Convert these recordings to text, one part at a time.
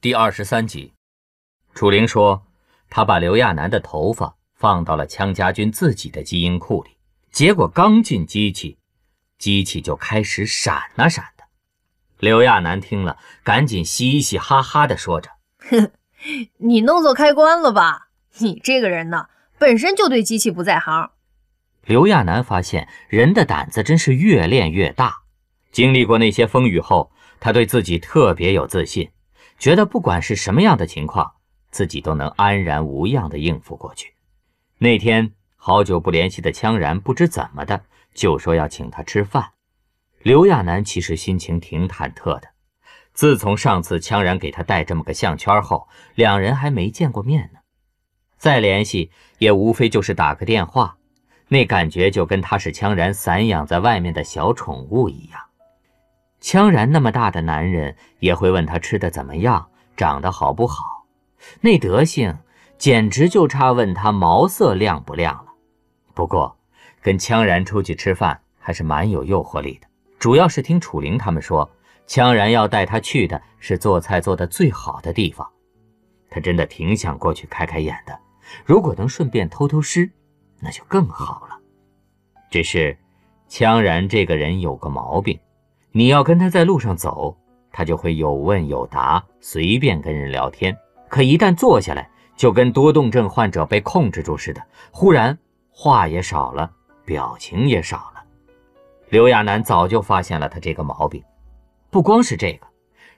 第二十三集，楚灵说，他把刘亚楠的头发放到了羌家军自己的基因库里，结果刚进机器，机器就开始闪啊闪的。刘亚楠听了，赶紧嘻嘻哈哈的说着：“哼，你弄错开关了吧？你这个人呢，本身就对机器不在行。”刘亚楠发现人的胆子真是越练越大，经历过那些风雨后，他对自己特别有自信。觉得不管是什么样的情况，自己都能安然无恙地应付过去。那天好久不联系的羌然不知怎么的就说要请他吃饭。刘亚楠其实心情挺忐忑的。自从上次羌然给他戴这么个项圈后，两人还没见过面呢。再联系也无非就是打个电话，那感觉就跟他是羌然散养在外面的小宠物一样。羌然那么大的男人也会问他吃的怎么样，长得好不好，那德行简直就差问他毛色亮不亮了。不过，跟羌然出去吃饭还是蛮有诱惑力的，主要是听楚灵他们说，羌然要带他去的是做菜做的最好的地方，他真的挺想过去开开眼的。如果能顺便偷偷吃，那就更好了。只是，羌然这个人有个毛病。你要跟他在路上走，他就会有问有答，随便跟人聊天。可一旦坐下来，就跟多动症患者被控制住似的，忽然话也少了，表情也少了。刘亚楠早就发现了他这个毛病，不光是这个，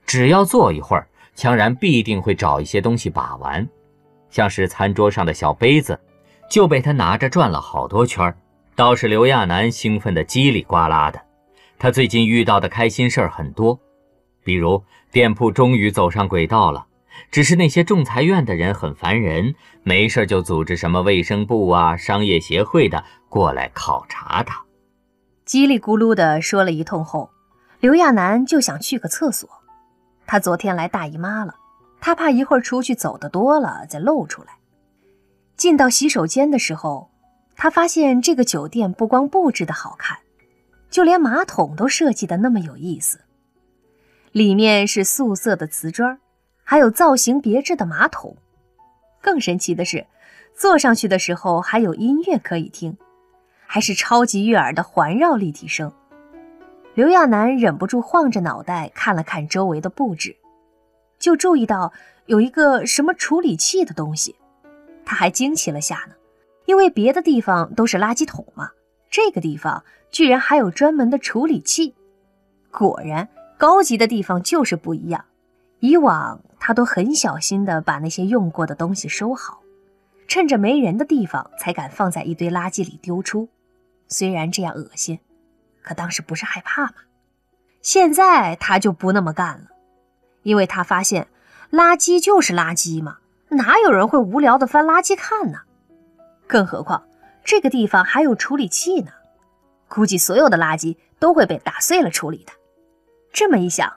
只要坐一会儿，强然必定会找一些东西把玩，像是餐桌上的小杯子，就被他拿着转了好多圈倒是刘亚楠兴奋的叽里呱啦的。他最近遇到的开心事儿很多，比如店铺终于走上轨道了。只是那些仲裁院的人很烦人，没事就组织什么卫生部啊、商业协会的过来考察他。叽里咕噜的说了一通后，刘亚楠就想去个厕所。他昨天来大姨妈了，他怕一会儿出去走的多了再露出来。进到洗手间的时候，他发现这个酒店不光布置的好看。就连马桶都设计的那么有意思，里面是素色的瓷砖，还有造型别致的马桶。更神奇的是，坐上去的时候还有音乐可以听，还是超级悦耳的环绕立体声。刘亚楠忍不住晃着脑袋看了看周围的布置，就注意到有一个什么处理器的东西，他还惊奇了下呢，因为别的地方都是垃圾桶嘛。这个地方居然还有专门的处理器，果然高级的地方就是不一样。以往他都很小心地把那些用过的东西收好，趁着没人的地方才敢放在一堆垃圾里丢出。虽然这样恶心，可当时不是害怕吗？现在他就不那么干了，因为他发现垃圾就是垃圾嘛，哪有人会无聊地翻垃圾看呢？更何况。这个地方还有处理器呢，估计所有的垃圾都会被打碎了处理的。这么一想，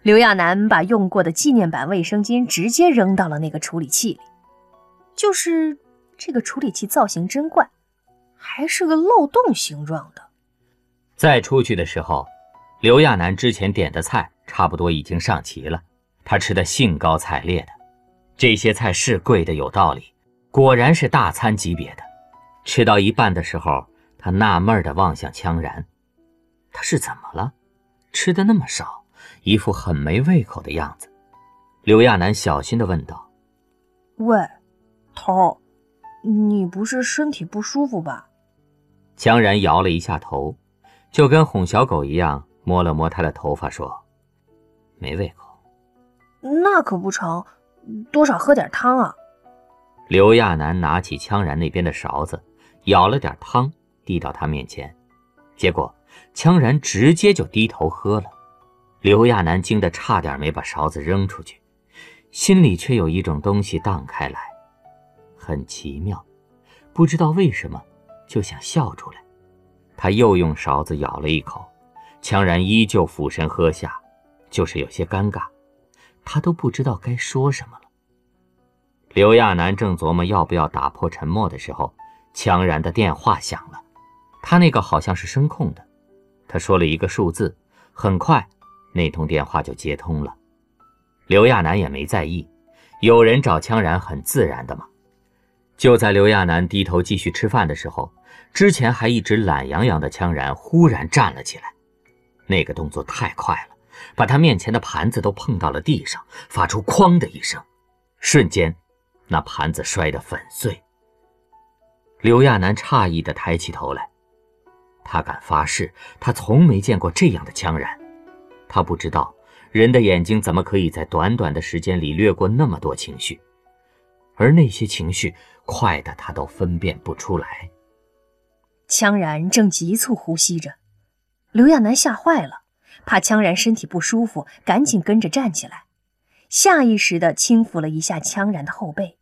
刘亚楠把用过的纪念版卫生巾直接扔到了那个处理器里。就是这个处理器造型真怪，还是个漏洞形状的。再出去的时候，刘亚楠之前点的菜差不多已经上齐了，他吃的兴高采烈的。这些菜是贵的有道理，果然是大餐级别的。吃到一半的时候，他纳闷的望向羌然，他是怎么了？吃的那么少，一副很没胃口的样子。刘亚楠小心的问道：“喂，头，你不是身体不舒服吧？”羌然摇了一下头，就跟哄小狗一样，摸了摸他的头发，说：“没胃口。”那可不成，多少喝点汤啊。刘亚楠拿起羌然那边的勺子。舀了点汤递到他面前，结果羌然直接就低头喝了。刘亚楠惊得差点没把勺子扔出去，心里却有一种东西荡开来，很奇妙，不知道为什么就想笑出来。他又用勺子舀了一口，羌然依旧俯身喝下，就是有些尴尬，他都不知道该说什么了。刘亚楠正琢磨要不要打破沉默的时候。羌然的电话响了，他那个好像是声控的。他说了一个数字，很快，那通电话就接通了。刘亚楠也没在意，有人找羌然很自然的嘛。就在刘亚楠低头继续吃饭的时候，之前还一直懒洋洋的羌然忽然站了起来，那个动作太快了，把他面前的盘子都碰到了地上，发出“哐”的一声，瞬间，那盘子摔得粉碎。刘亚楠诧异地抬起头来，他敢发誓，他从没见过这样的羌然。他不知道人的眼睛怎么可以在短短的时间里掠过那么多情绪，而那些情绪快的他都分辨不出来。羌然正急促呼吸着，刘亚楠吓坏了，怕羌然身体不舒服，赶紧跟着站起来，下意识地轻抚了一下羌然的后背。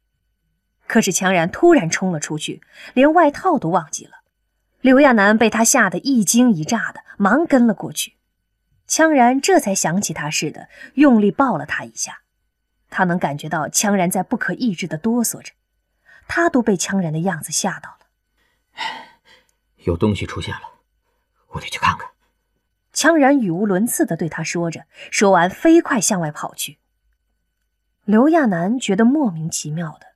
可是羌然突然冲了出去，连外套都忘记了。刘亚楠被他吓得一惊一乍的，忙跟了过去。羌然这才想起他似的，用力抱了他一下。他能感觉到羌然在不可抑制的哆嗦着，他都被羌然的样子吓到了。有东西出现了，我得去看看。羌然语无伦次地对他说着，说完飞快向外跑去。刘亚楠觉得莫名其妙的，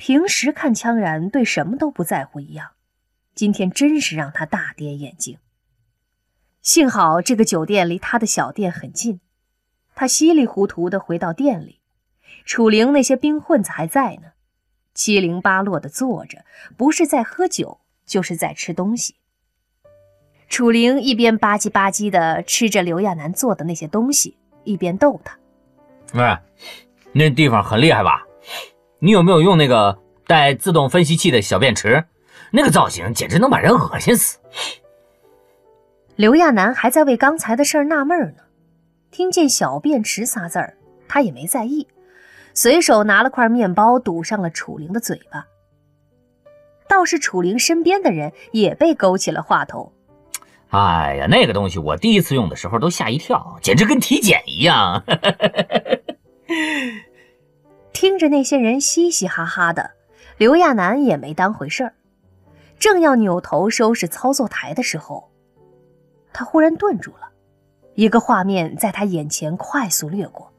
平时看羌然对什么都不在乎一样，今天真是让他大跌眼镜。幸好这个酒店离他的小店很近，他稀里糊涂地回到店里，楚灵那些兵混子还在呢，七零八落地坐着，不是在喝酒，就是在吃东西。楚灵一边吧唧吧唧地吃着刘亚楠做的那些东西，一边逗他：“喂，那地方很厉害吧？你有没有用那个带自动分析器的小便池？那个造型简直能把人恶心死。”刘亚楠还在为刚才的事儿纳闷呢，听见“小便池”仨字儿，他也没在意，随手拿了块面包堵上了楚灵的嘴巴。倒是楚灵身边的人也被勾起了话头：“哎呀，那个东西我第一次用的时候都吓一跳，简直跟体检一样。”听着那些人嘻嘻哈哈的，刘亚楠也没当回事儿，正要扭头收拾操作台的时候。他忽然顿住了，一个画面在他眼前快速掠过，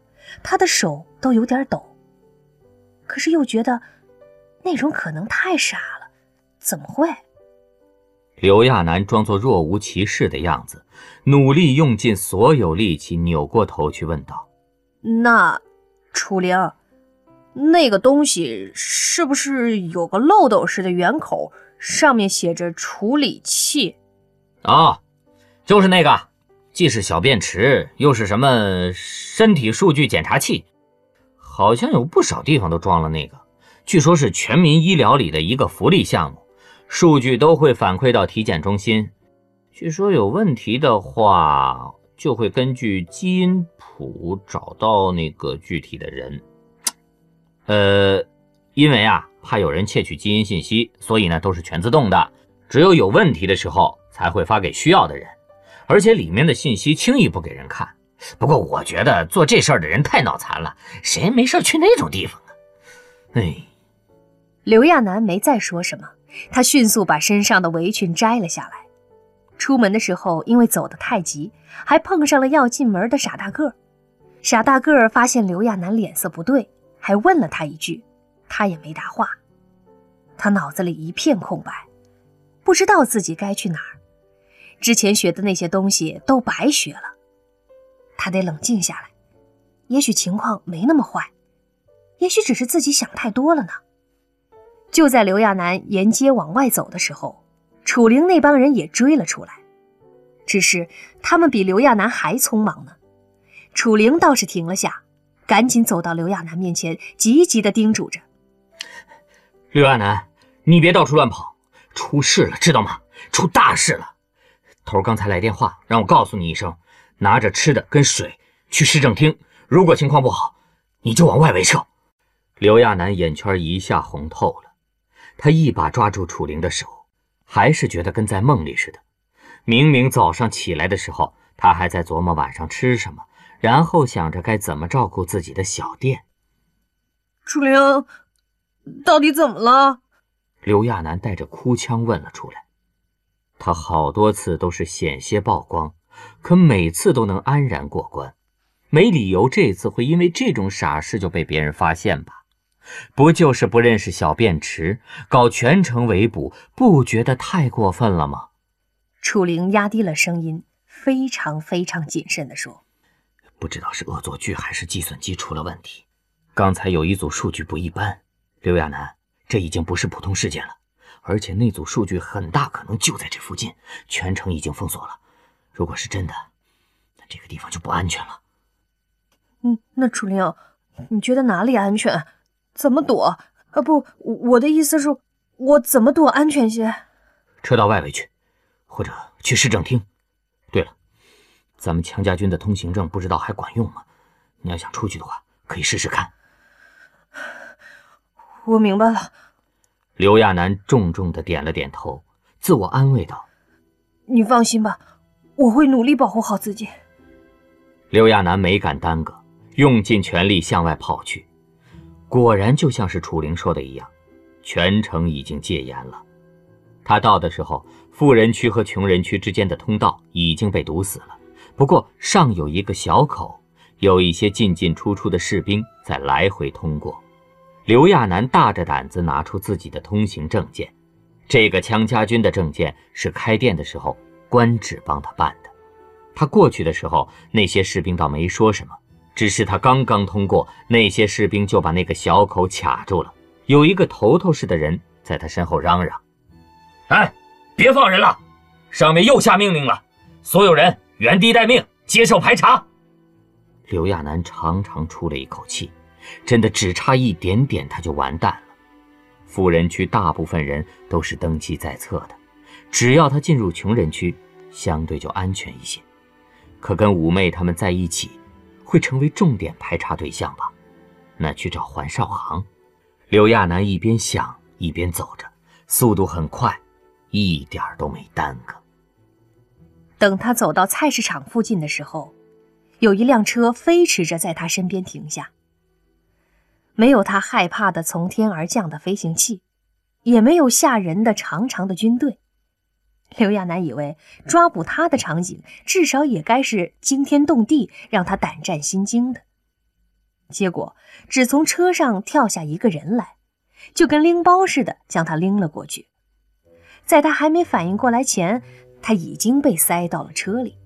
他的手都有点抖。可是又觉得那种可能太傻了，怎么会？刘亚楠装作若无其事的样子，努力用尽所有力气，扭过头去问道：“那楚灵，那个东西是不是有个漏斗似的圆口，上面写着处理器？”啊。就是那个，既是小便池，又是什么身体数据检查器，好像有不少地方都装了那个。据说是全民医疗里的一个福利项目，数据都会反馈到体检中心。据说有问题的话，就会根据基因谱找到那个具体的人。呃，因为啊，怕有人窃取基因信息，所以呢都是全自动的，只有有问题的时候才会发给需要的人。而且里面的信息轻易不给人看。不过我觉得做这事儿的人太脑残了，谁没事去那种地方啊？哎，刘亚楠没再说什么，他迅速把身上的围裙摘了下来。出门的时候，因为走得太急，还碰上了要进门的傻大个。傻大个发现刘亚楠脸色不对，还问了他一句，他也没答话。他脑子里一片空白，不知道自己该去哪儿。之前学的那些东西都白学了，他得冷静下来。也许情况没那么坏，也许只是自己想太多了呢。就在刘亚楠沿街往外走的时候，楚灵那帮人也追了出来，只是他们比刘亚楠还匆忙呢。楚灵倒是停了下，赶紧走到刘亚楠面前，急急地叮嘱着：“刘亚楠，你别到处乱跑，出事了，知道吗？出大事了！”头刚才来电话，让我告诉你一声，拿着吃的跟水去市政厅。如果情况不好，你就往外围撤。刘亚楠眼圈一下红透了，他一把抓住楚灵的手，还是觉得跟在梦里似的。明明早上起来的时候，他还在琢磨晚上吃什么，然后想着该怎么照顾自己的小店。楚灵，到底怎么了？刘亚楠带着哭腔问了出来。他好多次都是险些曝光，可每次都能安然过关。没理由这次会因为这种傻事就被别人发现吧？不就是不认识小便池，搞全程围捕，不觉得太过分了吗？楚灵压低了声音，非常非常谨慎地说：“不知道是恶作剧还是计算机出了问题，刚才有一组数据不一般。刘亚楠，这已经不是普通事件了，而且那组数据很大可能就在这附近，全城已经封锁了。如果是真的，那这个地方就不安全了。”嗯，那楚灵，你觉得哪里安全？怎么躲？啊，不，我的意思是，我怎么躲安全些？撤到外围去，或者去市政厅。咱们强家军的通行证不知道还管用吗？你要想出去的话，可以试试看。我明白了。刘亚楠重重的点了点头，自我安慰道：“你放心吧，我会努力保护好自己。”刘亚楠没敢耽搁。用尽全力向外跑去，果然就像是楚灵说的一样，全城已经戒严了。他到的时候，富人区和穷人区之间的通道已经被堵死了，不过尚有一个小口，有一些进进出出的士兵在来回通过。刘亚楠大着胆子拿出自己的通行证件，这个羌家军的证件是开店的时候官职帮他办的。他过去的时候，那些士兵倒没说什么。只是他刚刚通过，那些士兵就把那个小口卡住了。有一个头头似的人在他身后嚷嚷：“哎，别放人了！上面又下命令了，所有人原地待命，接受排查。”刘亚楠长长出了一口气，真的只差一点点，他就完蛋了。富人区大部分人都是登记在册的，只要他进入穷人区，相对就安全一些。可跟五妹他们在一起。会成为重点排查对象吧？那去找环少航。刘亚楠一边想一边走着，速度很快，一点都没耽搁。等他走到菜市场附近的时候，有一辆车飞驰着在他身边停下。没有他害怕的从天而降的飞行器，也没有吓人的长长的军队。刘亚楠以为抓捕他的场景至少也该是惊天动地、让他胆战心惊的。结果只从车上跳下一个人来，就跟拎包似的将他拎了过去。在他还没反应过来前，他已经被塞到了车里。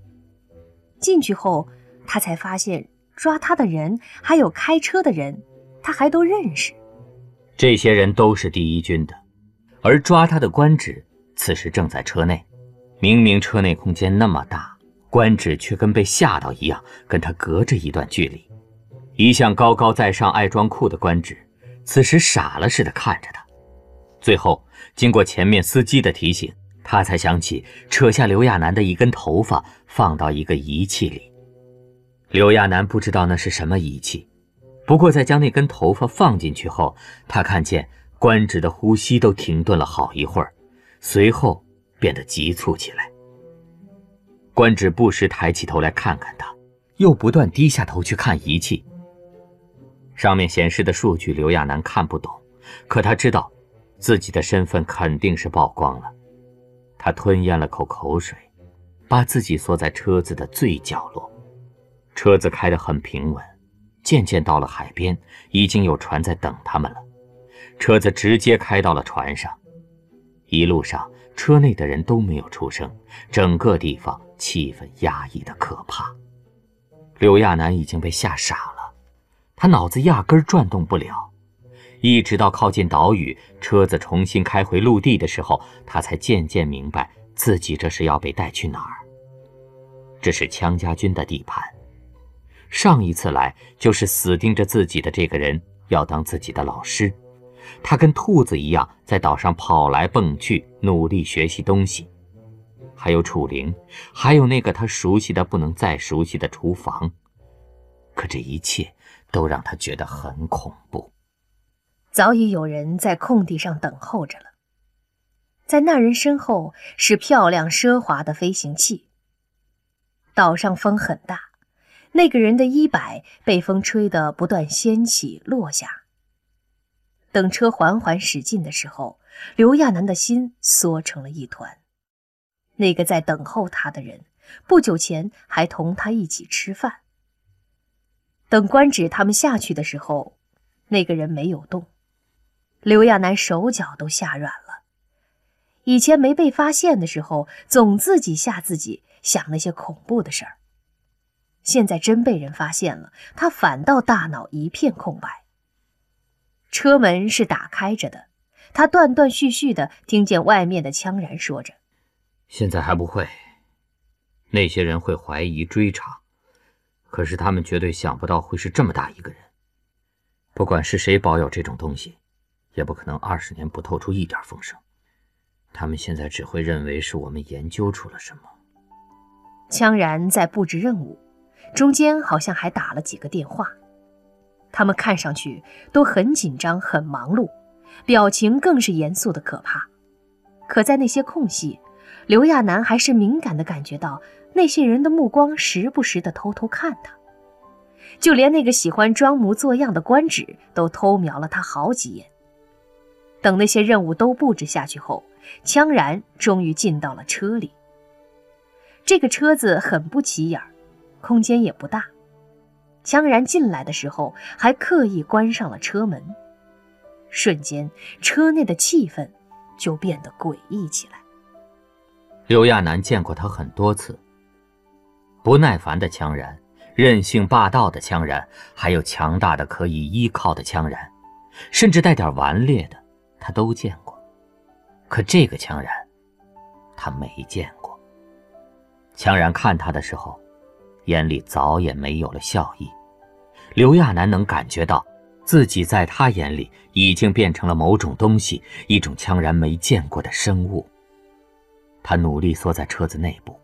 进去后，他才发现抓他的人还有开车的人，他还都认识。这些人都是第一军的，而抓他的官职。此时正在车内，明明车内空间那么大，官职却跟被吓到一样，跟他隔着一段距离。一向高高在上、爱装酷的官职，此时傻了似的看着他。最后，经过前面司机的提醒，他才想起扯下刘亚楠的一根头发，放到一个仪器里。刘亚楠不知道那是什么仪器，不过在将那根头发放进去后，他看见官职的呼吸都停顿了好一会儿。随后变得急促起来。官职不时抬起头来看看他，又不断低下头去看仪器。上面显示的数据，刘亚楠看不懂，可他知道，自己的身份肯定是曝光了。他吞咽了口口水，把自己缩在车子的最角落。车子开得很平稳，渐渐到了海边，已经有船在等他们了。车子直接开到了船上。一路上，车内的人都没有出声，整个地方气氛压抑的可怕。刘亚楠已经被吓傻了，他脑子压根转动不了，一直到靠近岛屿，车子重新开回陆地的时候，他才渐渐明白自己这是要被带去哪儿。这是羌家军的地盘，上一次来就是死盯着自己的这个人要当自己的老师。他跟兔子一样在岛上跑来蹦去，努力学习东西。还有楚灵，还有那个他熟悉的不能再熟悉的厨房。可这一切都让他觉得很恐怖。早已有人在空地上等候着了，在那人身后是漂亮奢华的飞行器。岛上风很大，那个人的衣摆被风吹得不断掀起落下。等车缓缓驶近的时候，刘亚楠的心缩成了一团。那个在等候他的人，不久前还同他一起吃饭。等官职他们下去的时候，那个人没有动。刘亚楠手脚都吓软了。以前没被发现的时候，总自己吓自己，想那些恐怖的事儿。现在真被人发现了，他反倒大脑一片空白。车门是打开着的，他断断续续的听见外面的羌然说着：“现在还不会，那些人会怀疑追查，可是他们绝对想不到会是这么大一个人。不管是谁保有这种东西，也不可能二十年不透出一点风声。他们现在只会认为是我们研究出了什么。”羌然在布置任务，中间好像还打了几个电话。他们看上去都很紧张、很忙碌，表情更是严肃的可怕。可在那些空隙，刘亚楠还是敏感地感觉到那些人的目光时不时地偷偷看他，就连那个喜欢装模作样的官职都偷瞄了他好几眼。等那些任务都布置下去后，羌然终于进到了车里。这个车子很不起眼，空间也不大。羌然进来的时候，还刻意关上了车门。瞬间，车内的气氛就变得诡异起来。刘亚楠见过他很多次，不耐烦的羌然，任性霸道的羌然，还有强大的可以依靠的羌然，甚至带点顽劣的，他都见过。可这个羌然，他没见过。羌然看他的时候。眼里早也没有了笑意，刘亚楠能感觉到自己在他眼里已经变成了某种东西，一种羌然没见过的生物。他努力缩在车子内部，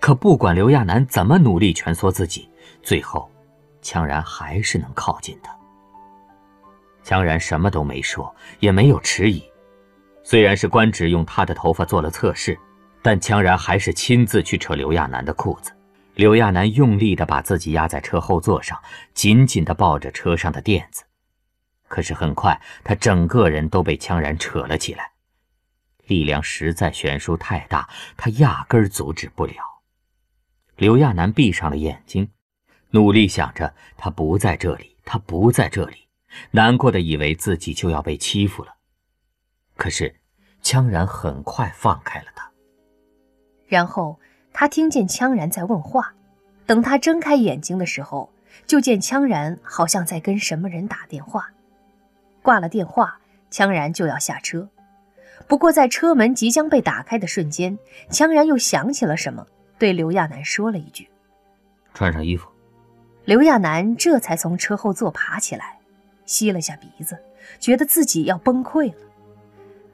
可不管刘亚楠怎么努力蜷缩自己，最后，羌然还是能靠近他。羌然什么都没说，也没有迟疑。虽然是官职用他的头发做了测试，但羌然还是亲自去扯刘亚楠的裤子。刘亚楠用力地把自己压在车后座上，紧紧地抱着车上的垫子。可是很快，他整个人都被羌然扯了起来，力量实在悬殊太大，他压根儿阻止不了。刘亚楠闭上了眼睛，努力想着他不在这里，他不在这里，难过的以为自己就要被欺负了。可是，羌然很快放开了他，然后。他听见羌然在问话，等他睁开眼睛的时候，就见羌然好像在跟什么人打电话。挂了电话，羌然就要下车。不过在车门即将被打开的瞬间，羌然又想起了什么，对刘亚楠说了一句：“穿上衣服。”刘亚楠这才从车后座爬起来，吸了下鼻子，觉得自己要崩溃了。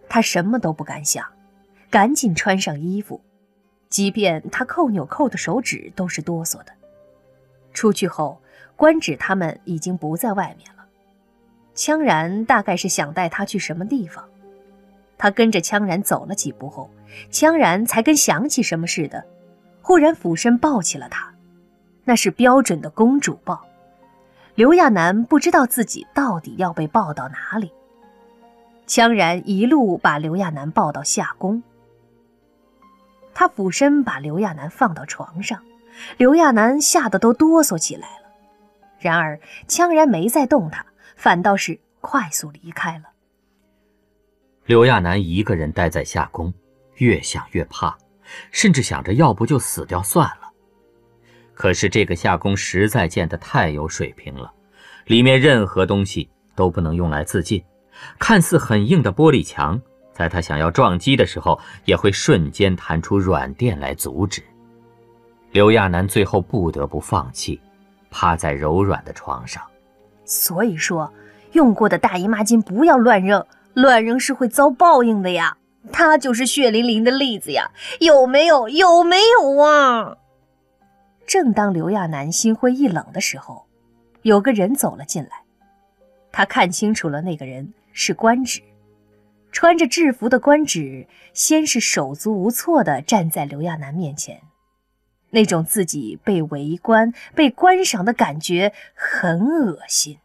他什么都不敢想，赶紧穿上衣服。即便他扣纽扣的手指都是哆嗦的。出去后，官职他们已经不在外面了。羌然大概是想带他去什么地方，他跟着羌然走了几步后，羌然才跟想起什么似的，忽然俯身抱起了他，那是标准的公主抱。刘亚楠不知道自己到底要被抱到哪里。羌然一路把刘亚楠抱到夏宫。他俯身把刘亚楠放到床上，刘亚楠吓得都哆嗦起来了。然而，羌然没再动他，反倒是快速离开了。刘亚楠一个人待在夏宫，越想越怕，甚至想着要不就死掉算了。可是这个夏宫实在建得太有水平了，里面任何东西都不能用来自尽，看似很硬的玻璃墙。在他想要撞击的时候，也会瞬间弹出软垫来阻止。刘亚楠最后不得不放弃，趴在柔软的床上。所以说，用过的大姨妈巾不要乱扔，乱扔是会遭报应的呀。他就是血淋淋的例子呀，有没有？有没有啊？正当刘亚楠心灰意冷的时候，有个人走了进来。他看清楚了，那个人是官职。穿着制服的官职，先是手足无措地站在刘亚楠面前，那种自己被围观、被观赏的感觉很恶心。